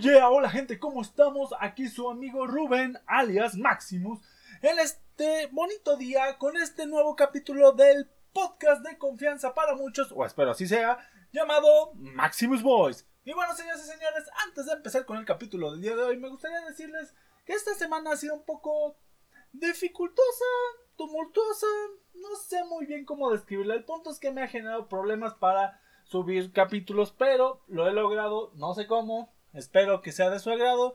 yeah, hola gente, ¿cómo estamos? Aquí su amigo Rubén, alias Maximus, en este bonito día con este nuevo capítulo del podcast de confianza para muchos, o espero así sea, llamado Maximus Boys. Y bueno, señores y señores, antes de empezar con el capítulo del día de hoy, me gustaría decirles que esta semana ha sido un poco dificultosa, tumultuosa, no sé muy bien cómo describirla. El punto es que me ha generado problemas para subir capítulos, pero lo he logrado, no sé cómo, espero que sea de su agrado.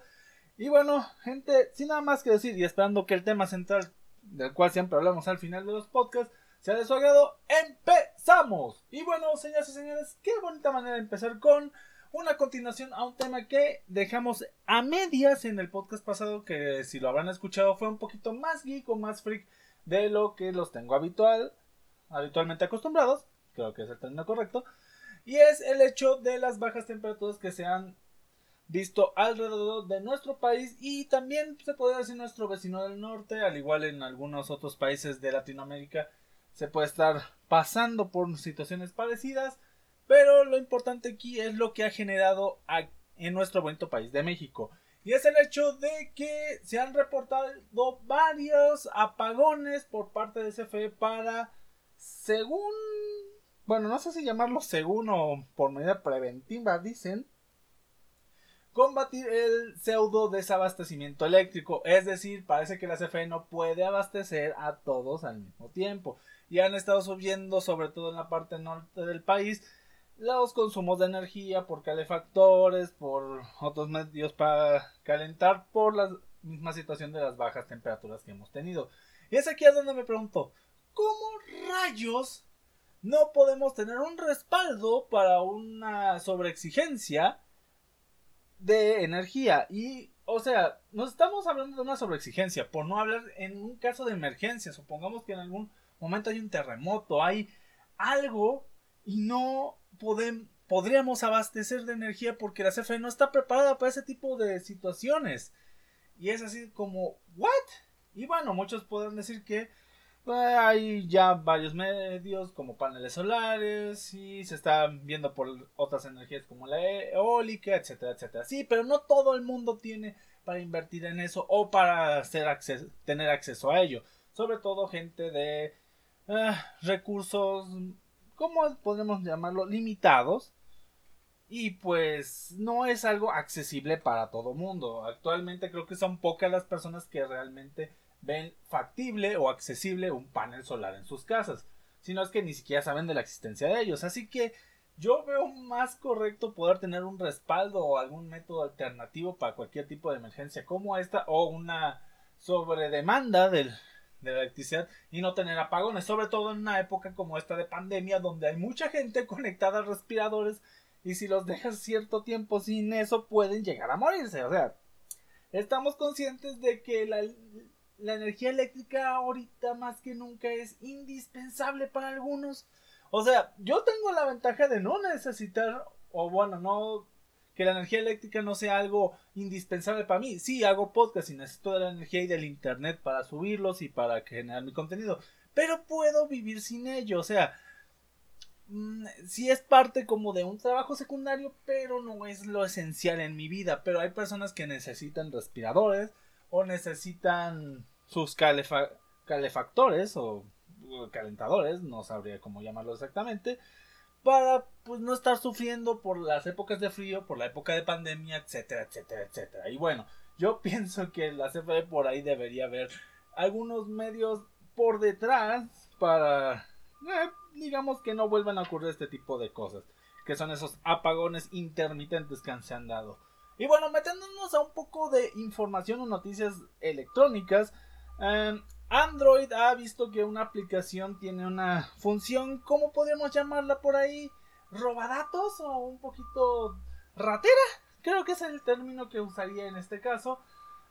Y bueno, gente, sin nada más que decir y esperando que el tema central del cual siempre hablamos al final de los podcasts sea de su agrado, empezamos. Y bueno, señoras y señores, qué bonita manera de empezar con una continuación a un tema que dejamos a medias en el podcast pasado, que si lo habrán escuchado fue un poquito más geek o más freak de lo que los tengo habitual, habitualmente acostumbrados, creo que es el término correcto y es el hecho de las bajas temperaturas que se han visto alrededor de nuestro país y también se puede decir nuestro vecino del norte, al igual en algunos otros países de Latinoamérica se puede estar pasando por situaciones parecidas, pero lo importante aquí es lo que ha generado en nuestro bonito país de México. Y es el hecho de que se han reportado varios apagones por parte de CFE para, según bueno, no sé si llamarlo según o por medida preventiva, dicen, combatir el pseudo desabastecimiento eléctrico. Es decir, parece que la CFE no puede abastecer a todos al mismo tiempo. Y han estado subiendo, sobre todo en la parte norte del país, los consumos de energía por calefactores, por otros medios para calentar, por la misma situación de las bajas temperaturas que hemos tenido. Y es aquí a donde me pregunto, ¿cómo rayos no podemos tener un respaldo para una sobreexigencia de energía. Y, o sea, nos estamos hablando de una sobreexigencia, por no hablar en un caso de emergencia. Supongamos que en algún momento hay un terremoto, hay algo y no podemos, podríamos abastecer de energía porque la CFE no está preparada para ese tipo de situaciones. Y es así como, ¿what? Y bueno, muchos podrán decir que hay ya varios medios como paneles solares y se están viendo por otras energías como la eólica, etcétera, etcétera. Sí, pero no todo el mundo tiene para invertir en eso o para tener acceso a ello. Sobre todo gente de ah, recursos, ¿cómo podemos llamarlo? Limitados. Y pues no es algo accesible para todo mundo. Actualmente creo que son pocas las personas que realmente ven factible o accesible un panel solar en sus casas, sino es que ni siquiera saben de la existencia de ellos. Así que yo veo más correcto poder tener un respaldo o algún método alternativo para cualquier tipo de emergencia como esta o una sobredemanda del, de la electricidad y no tener apagones, sobre todo en una época como esta de pandemia donde hay mucha gente conectada a respiradores y si los dejas cierto tiempo sin eso pueden llegar a morirse. O sea, estamos conscientes de que la, la energía eléctrica ahorita más que nunca es indispensable para algunos. O sea, yo tengo la ventaja de no necesitar, o bueno, no que la energía eléctrica no sea algo indispensable para mí. Sí, hago podcast y necesito de la energía y del internet para subirlos y para generar mi contenido. Pero puedo vivir sin ello. O sea, mm, sí es parte como de un trabajo secundario, pero no es lo esencial en mi vida. Pero hay personas que necesitan respiradores, o necesitan sus calefactores o calentadores, no sabría cómo llamarlo exactamente, para pues no estar sufriendo por las épocas de frío, por la época de pandemia, etcétera, etcétera, etcétera. Y bueno, yo pienso que la CFE por ahí debería haber algunos medios por detrás para eh, digamos que no vuelvan a ocurrir este tipo de cosas, que son esos apagones intermitentes que se han dado. Y bueno, metiéndonos a un poco de información o noticias electrónicas, em, Android ha visto que una aplicación tiene una función, ¿cómo podríamos llamarla por ahí? ¿Robadatos o un poquito ratera? Creo que es el término que usaría en este caso.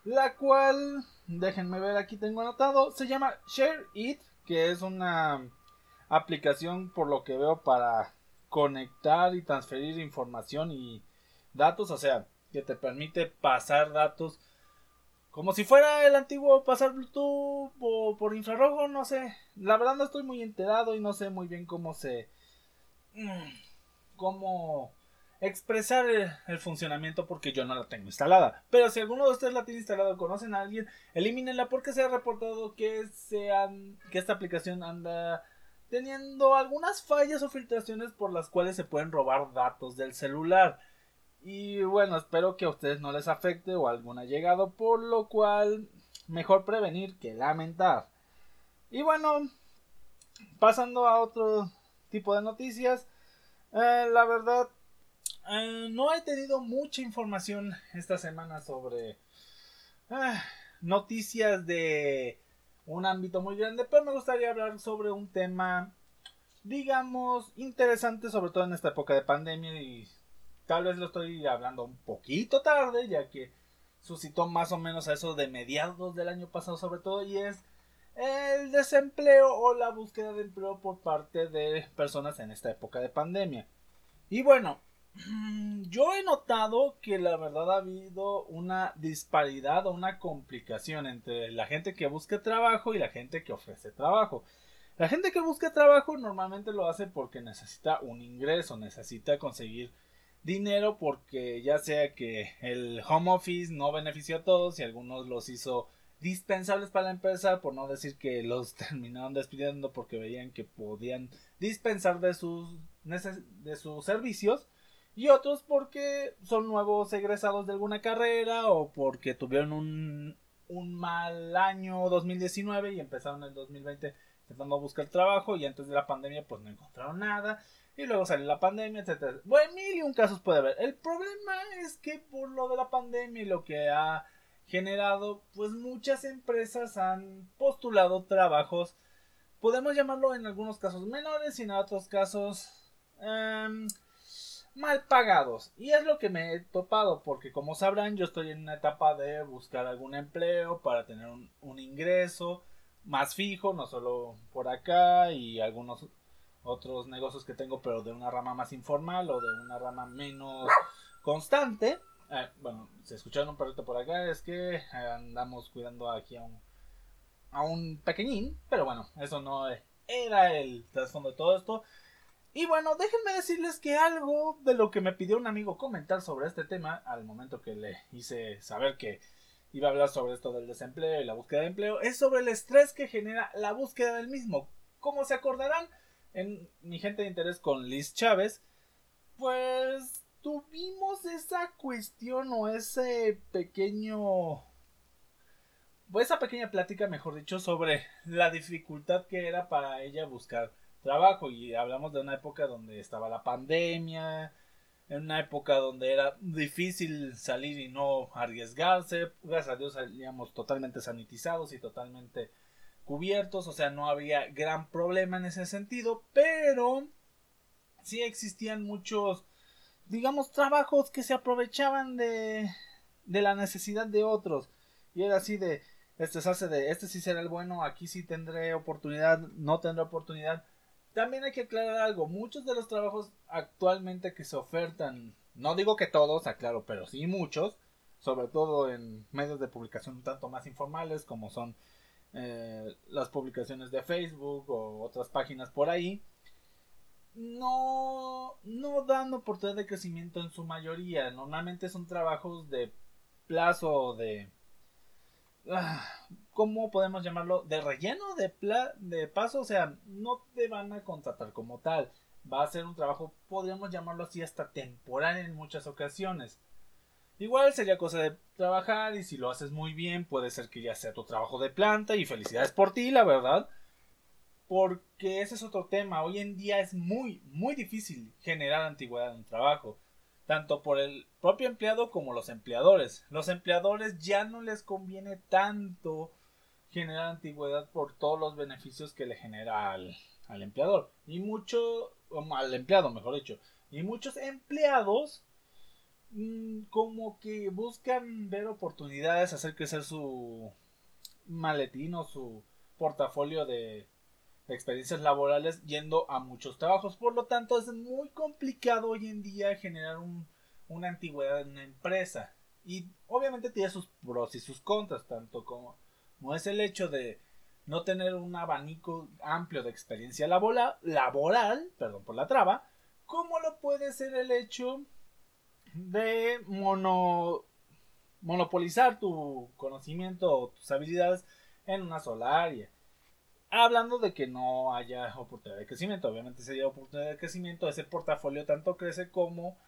La cual, déjenme ver, aquí tengo anotado, se llama Share It, que es una aplicación por lo que veo para conectar y transferir información y datos, o sea, que te permite pasar datos como si fuera el antiguo pasar Bluetooth o por infrarrojo, no sé. La verdad no estoy muy enterado y no sé muy bien cómo se... Mm, cómo expresar el, funcionamiento porque yo no la tengo instalada. Pero si alguno de ustedes la tiene instalada o conocen a alguien, elimínenla porque se ha reportado que, sean, que esta aplicación anda teniendo algunas fallas o filtraciones por las cuales se pueden robar datos del celular. Y bueno, espero que a ustedes no les afecte o alguna llegado, por lo cual mejor prevenir que lamentar. Y bueno, pasando a otro tipo de noticias, eh, la verdad eh, no he tenido mucha información esta semana sobre eh, noticias de un ámbito muy grande, pero me gustaría hablar sobre un tema, digamos, interesante, sobre todo en esta época de pandemia y tal vez lo estoy hablando un poquito tarde, ya que suscitó más o menos a eso de mediados del año pasado sobre todo y es el desempleo o la búsqueda de empleo por parte de personas en esta época de pandemia. Y bueno, yo he notado que la verdad ha habido una disparidad o una complicación entre la gente que busca trabajo y la gente que ofrece trabajo. La gente que busca trabajo normalmente lo hace porque necesita un ingreso, necesita conseguir dinero porque ya sea que el home office no benefició a todos y algunos los hizo dispensables para la empresa, por no decir que los terminaron despidiendo porque veían que podían dispensar de sus, de sus servicios y otros porque son nuevos egresados de alguna carrera o porque tuvieron un, un mal año 2019 y empezaron el 2020 intentando buscar trabajo y antes de la pandemia pues no encontraron nada y luego salió la pandemia, etcétera. Bueno, mil y un casos puede haber. El problema es que por lo de la pandemia y lo que ha generado, pues muchas empresas han postulado trabajos, podemos llamarlo en algunos casos menores y en otros casos em, mal pagados. Y es lo que me he topado, porque como sabrán, yo estoy en una etapa de buscar algún empleo para tener un, un ingreso más fijo, no solo por acá y algunos otros negocios que tengo, pero de una rama más informal o de una rama menos constante. Eh, bueno, se escucharon un perrito por acá, es que andamos cuidando aquí a un, a un pequeñín, pero bueno, eso no era el trasfondo de todo esto. Y bueno, déjenme decirles que algo de lo que me pidió un amigo comentar sobre este tema, al momento que le hice saber que iba a hablar sobre esto del desempleo y la búsqueda de empleo, es sobre el estrés que genera la búsqueda del mismo. Como se acordarán, en mi gente de interés con Liz Chávez, pues tuvimos esa cuestión o ese pequeño esa pequeña plática, mejor dicho, sobre la dificultad que era para ella buscar trabajo. Y hablamos de una época donde estaba la pandemia, en una época donde era difícil salir y no arriesgarse, gracias a Dios salíamos totalmente sanitizados y totalmente cubiertos, o sea, no había gran problema en ese sentido, pero sí existían muchos, digamos, trabajos que se aprovechaban de, de la necesidad de otros. Y era así de, este se hace de, este sí será el bueno, aquí sí tendré oportunidad, no tendré oportunidad. También hay que aclarar algo, muchos de los trabajos actualmente que se ofertan, no digo que todos, aclaro, pero sí muchos, sobre todo en medios de publicación un tanto más informales como son eh, las publicaciones de Facebook o otras páginas por ahí, no, no dan oportunidad de crecimiento en su mayoría. Normalmente son trabajos de plazo de... Ah, ¿Cómo podemos llamarlo? De relleno, de, de paso. O sea, no te van a contratar como tal. Va a ser un trabajo, podríamos llamarlo así, hasta temporal en muchas ocasiones. Igual sería cosa de trabajar y si lo haces muy bien puede ser que ya sea tu trabajo de planta y felicidades por ti, la verdad. Porque ese es otro tema. Hoy en día es muy, muy difícil generar antigüedad en un trabajo. Tanto por el propio empleado como los empleadores. Los empleadores ya no les conviene tanto generar antigüedad por todos los beneficios que le genera al, al empleador. Y mucho, al empleado mejor dicho. Y muchos empleados como que buscan ver oportunidades, hacer crecer su maletín o su portafolio de, experiencias laborales yendo a muchos trabajos. Por lo tanto, es muy complicado hoy en día generar una antigüedad en una empresa. Y obviamente tiene sus pros y sus contras, tanto como, como es el hecho de no tener un abanico amplio de experiencia laboral, laboral, perdón por la traba, como lo puede ser el hecho de mono, monopolizar tu conocimiento o tus habilidades en una sola área. Hablando de que no haya oportunidad de crecimiento, obviamente si hay oportunidad de crecimiento, ese portafolio tanto crece como,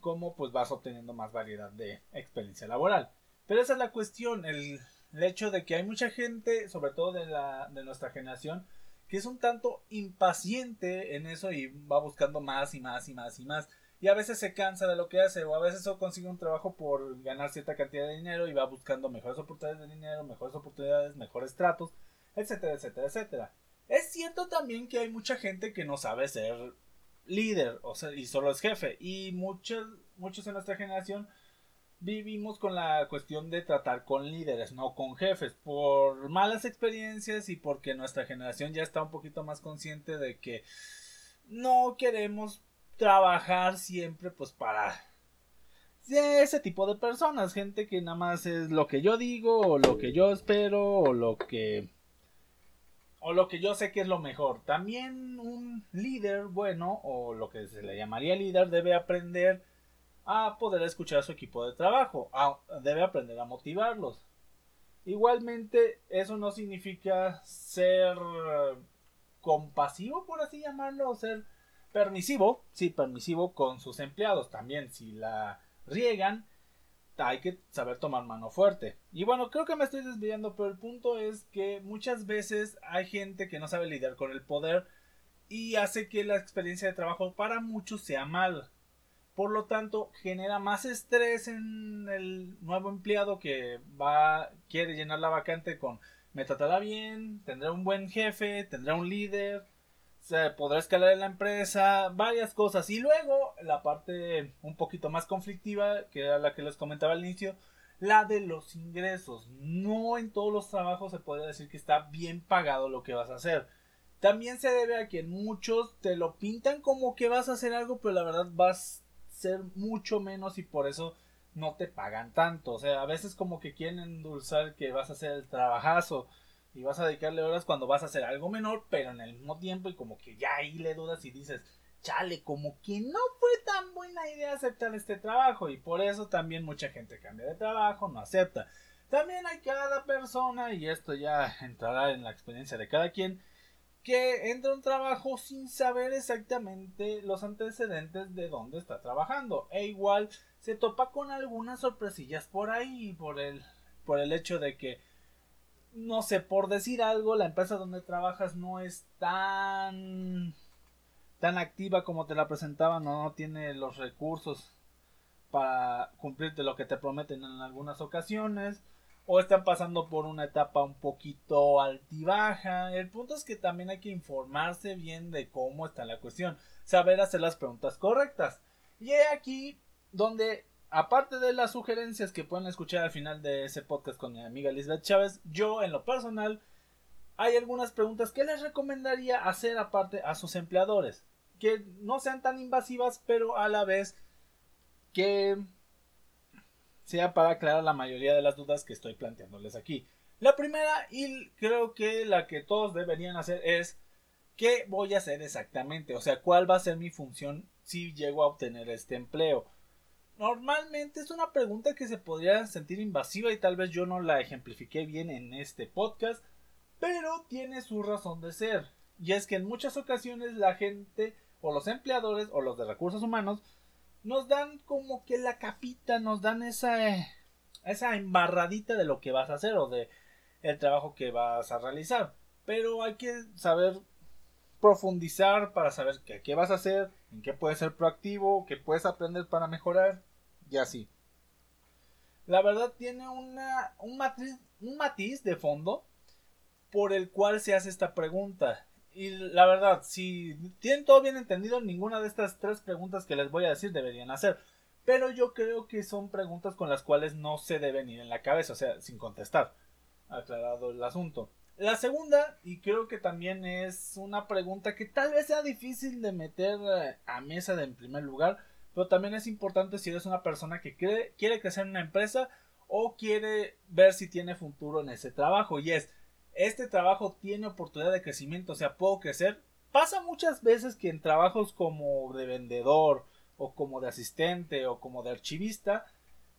como pues vas obteniendo más variedad de experiencia laboral. Pero esa es la cuestión, el, hecho de que hay mucha gente, sobre todo de, la, de nuestra generación, que es un tanto impaciente en eso y va buscando más y más y más y más. Y a veces se cansa de lo que hace o a veces consigue un trabajo por ganar cierta cantidad de dinero y va buscando mejores oportunidades de dinero, mejores oportunidades, mejores tratos etcétera, etcétera, etcétera. Es cierto también que hay mucha gente que no sabe ser líder o sea, y solo es jefe. Y muchos, muchos en nuestra generación vivimos con la cuestión de tratar con líderes, no con jefes, por malas experiencias y porque nuestra generación ya está un poquito más consciente de que no queremos trabajar siempre pues para ese tipo de personas, gente que nada más es lo que yo digo o lo que yo espero o lo que o lo que yo sé que es lo mejor. También un líder bueno, o lo que se le llamaría líder, debe aprender a poder escuchar a su equipo de trabajo, debe aprender a motivarlos. Igualmente, eso no significa ser compasivo, por así llamarlo, ser permisivo, sí, permisivo con sus empleados también. Si la riegan, hay que saber tomar mano fuerte. Y bueno, creo que me estoy desviando, pero el punto es que muchas veces hay gente que no sabe lidiar con el poder y hace que la experiencia de trabajo para muchos sea mal. Por lo tanto, genera más estrés en el nuevo empleado que va quiere llenar la vacante con me tratará bien, tendrá un buen jefe, tendrá un líder, se podrá escalar en la empresa, varias cosas. Y luego la parte un poquito más conflictiva, que era la que les comentaba al inicio, la de los ingresos. No en todos los trabajos se puede decir que está bien pagado lo que vas a hacer. También se debe a que muchos te lo pintan como que vas a hacer algo, pero la verdad vas a ser mucho menos y por eso no te pagan tanto. O sea, a veces como que quieren endulzar que vas a hacer el trabajazo y vas a dedicarle horas cuando vas a hacer algo menor, pero en el mismo tiempo y como que ya ahí le dudas y dices, chale, como que no fue tan buena idea aceptar este trabajo y por eso también mucha gente cambia de trabajo, no acepta. También hay cada persona, y esto ya entrará en la experiencia de cada quien, que entra a un trabajo sin saber exactamente los antecedentes de dónde está trabajando. E igual se topa con algunas sorpresillas por ahí, por el, por el hecho de que no sé, por decir algo, la empresa donde trabajas no es tan tan activa como te la presentaban no, no tiene los recursos para cumplirte lo que te prometen en algunas ocasiones o están pasando por una etapa un poquito altibaja. El punto es que también hay que informarse bien de cómo está la cuestión, saber hacer las preguntas correctas. Y aquí donde aparte de las sugerencias que pueden escuchar al final de ese podcast con mi amiga Lisbeth Chávez, yo en lo personal hay algunas preguntas que les recomendaría hacer aparte a sus empleadores, que no sean tan invasivas, pero a la vez que sea para aclarar la mayoría de las dudas que estoy planteándoles aquí. La primera y creo que la que todos deberían hacer es ¿qué voy a hacer exactamente? O sea, ¿cuál va a ser mi función si llego a obtener este empleo? Normalmente es una pregunta que se podría sentir invasiva y tal vez yo no la ejemplifiqué bien en este podcast, pero tiene su razón de ser. Y es que en muchas ocasiones la gente o los empleadores o los de recursos humanos nos dan como que la capita, nos dan esa esa embarradita de lo que vas a hacer o de el trabajo que vas a realizar. Pero hay que saber profundizar para saber qué, vas a hacer, en qué puedes ser proactivo, qué puedes aprender para mejorar y así. La verdad tiene un, un matiz de fondo por el cual se hace esta pregunta. Y la verdad, si tienen todo bien entendido, ninguna de estas tres preguntas que les voy a decir deberían hacer. Pero yo creo que son preguntas con las cuales no se deben ir en la cabeza, o sea, sin contestar. Aclarado el asunto. La segunda, y creo que también es una pregunta que tal vez sea difícil de meter eh, a mesa en primer lugar, pero también es importante si eres una persona que quiere crecer en una empresa o quiere ver si tiene futuro en ese trabajo. Y es, este trabajo tiene oportunidad de crecimiento, o sea, puedo crecer. Pasa muchas veces que en trabajos como de vendedor o como de asistente o como de archivista,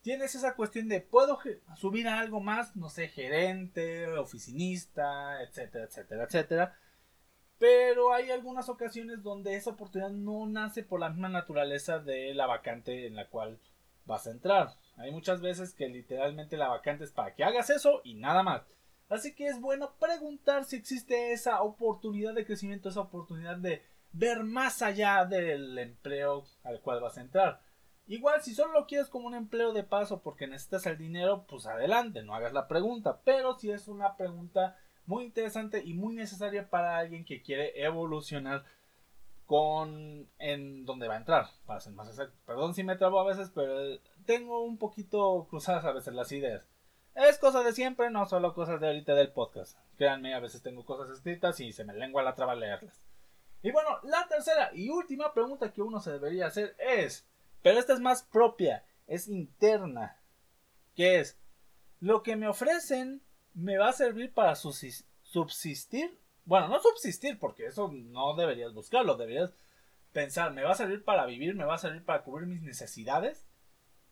tienes esa cuestión de puedo subir a algo más, no sé, gerente, oficinista, etcétera, etcétera, etcétera. Pero hay algunas ocasiones donde esa oportunidad no nace por la misma naturaleza de la vacante en la cual vas a entrar. Hay muchas veces que literalmente la vacante es para que hagas eso y nada más. Así que es bueno preguntar si existe esa oportunidad de crecimiento, esa oportunidad de ver más allá del empleo al cual vas a entrar. Igual, si solo lo quieres como un empleo de paso porque necesitas el dinero, pues adelante, no hagas la pregunta. Pero si es una pregunta muy interesante y muy necesaria para alguien que quiere evolucionar con en donde va a entrar, para ser más exacto. Perdón si me trabo a veces, pero tengo un poquito cruzadas a veces las ideas. Es cosa de siempre, no solo cosas de ahorita del podcast. Créanme, a veces tengo cosas escritas y se me lengua la traba leerlas. Y bueno, la tercera y última pregunta que uno se debería hacer es, pero esta es más propia, es interna, que es, ¿lo que me ofrecen me va a servir para subsistir? Bueno, no subsistir, porque eso no deberías buscarlo, deberías pensar, ¿me va a servir para vivir? ¿Me va a servir para cubrir mis necesidades?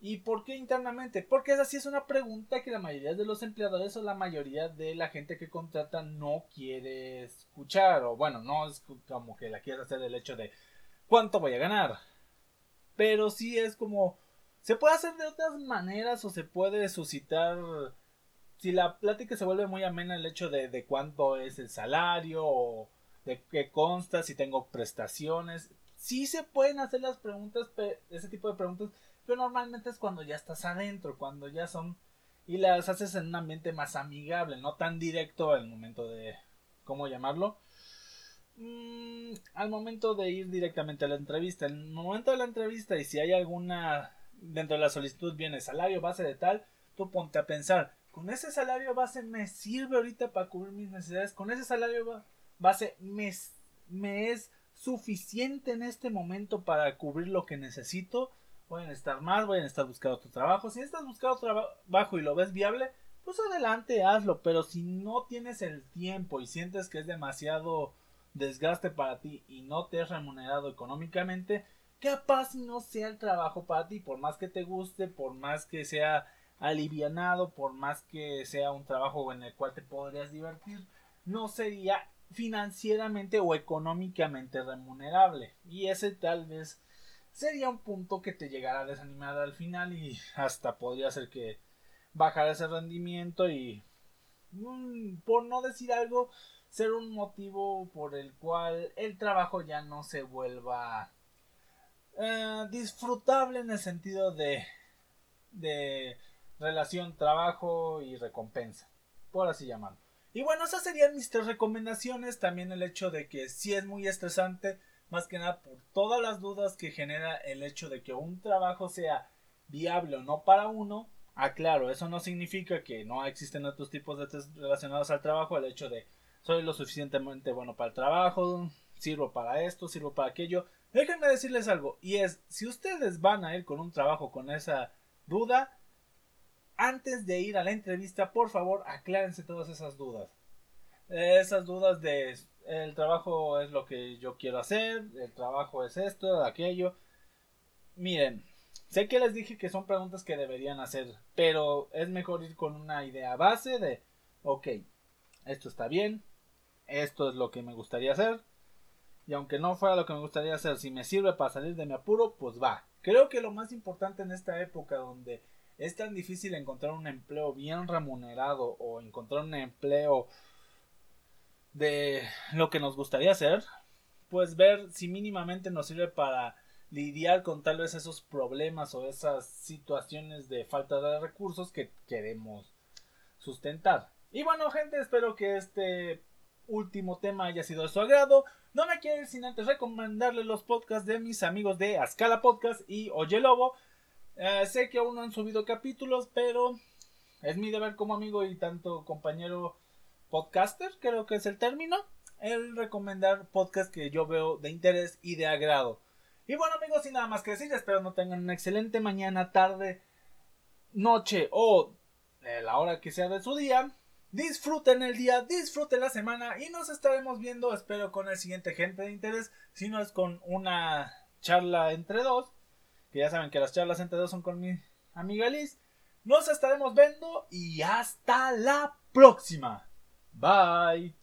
¿Y por qué internamente? Porque esa sí es una pregunta que la mayoría de los empleadores o la mayoría de la gente que contrata no quiere escuchar. O bueno, no es como que la quiere hacer el hecho de cuánto voy a ganar. Pero sí es como... Se puede hacer de otras maneras o se puede suscitar... Si la plática se vuelve muy amena el hecho de, de cuánto es el salario o de qué consta, si tengo prestaciones. Sí se pueden hacer las preguntas, ese tipo de preguntas pero normalmente es cuando ya estás adentro, cuando ya son y las haces en un ambiente más amigable, no tan directo al momento de ¿cómo llamarlo? Mm, al momento de ir directamente a la entrevista. En el momento de la entrevista y si hay alguna dentro de la solicitud viene salario base de tal, tú ponte a pensar, con ese salario base me sirve ahorita para cubrir mis necesidades, con ese salario base me, es suficiente en este momento para cubrir lo que necesito pueden estar más, a estar buscando otro trabajo. Si estás buscando trabajo y lo ves viable, pues adelante, hazlo. Pero si no tienes el tiempo y sientes que es demasiado desgaste para ti y no te has remunerado económicamente, capaz no sea el trabajo para ti, por más que te guste, por más que sea alivianado, por más que sea un trabajo en el cual te podrías divertir, no sería financieramente o económicamente remunerable. Y ese tal vez sería un punto que te llegara a desanimar al final y hasta podría ser que bajara ese rendimiento y mm, por no decir algo ser un motivo por el cual el trabajo ya no se vuelva eh, disfrutable en el sentido de de relación trabajo y recompensa por así llamarlo. Y bueno esas serían mis tres recomendaciones. También el hecho de que si es muy estresante más que nada por todas las dudas que genera el hecho de que un trabajo sea viable o no para uno. Aclaro, eso no significa que no existen otros tipos de test relacionados al trabajo, el hecho de soy lo suficientemente bueno para el trabajo, sirvo para esto, sirvo para aquello. Déjenme decirles algo, y es, si ustedes van a ir con un trabajo con esa duda, antes de ir a la entrevista, por favor, aclárense todas esas dudas. Esas dudas de el trabajo es lo que yo quiero hacer, el trabajo es esto, aquello. Miren, sé que les dije que son preguntas que deberían hacer, pero es mejor ir con una idea base de, ok, esto está bien, esto es lo que me gustaría hacer, y aunque no fuera lo que me gustaría hacer, si me sirve para salir de mi apuro, pues va. Creo que lo más importante en esta época donde es tan difícil encontrar un empleo bien remunerado o encontrar un empleo de lo que nos gustaría hacer, pues ver si mínimamente nos sirve para lidiar con tal vez esos problemas o esas situaciones de falta de recursos que queremos sustentar. Y bueno, gente, espero que este último tema haya sido de su agrado. No me quiero ir sin antes recomendarles los podcasts de mis amigos de Ascala Podcast y Oye Lobo. Eh, sé que aún no han subido capítulos, pero es mi deber como amigo y tanto compañero podcaster, creo que es el término, el recomendar podcast que yo veo de interés y de agrado. Y bueno amigos, sin nada más que decir, espero no tengan una excelente mañana, tarde, noche o la hora que sea de su día. Disfruten el día, disfruten la semana y nos estaremos viendo, espero, con el siguiente gente de interés, si no es con una charla entre dos. Que ya saben que las charlas entre dos son con mi amiga Liz. Nos estaremos viendo y hasta la próxima. Bye.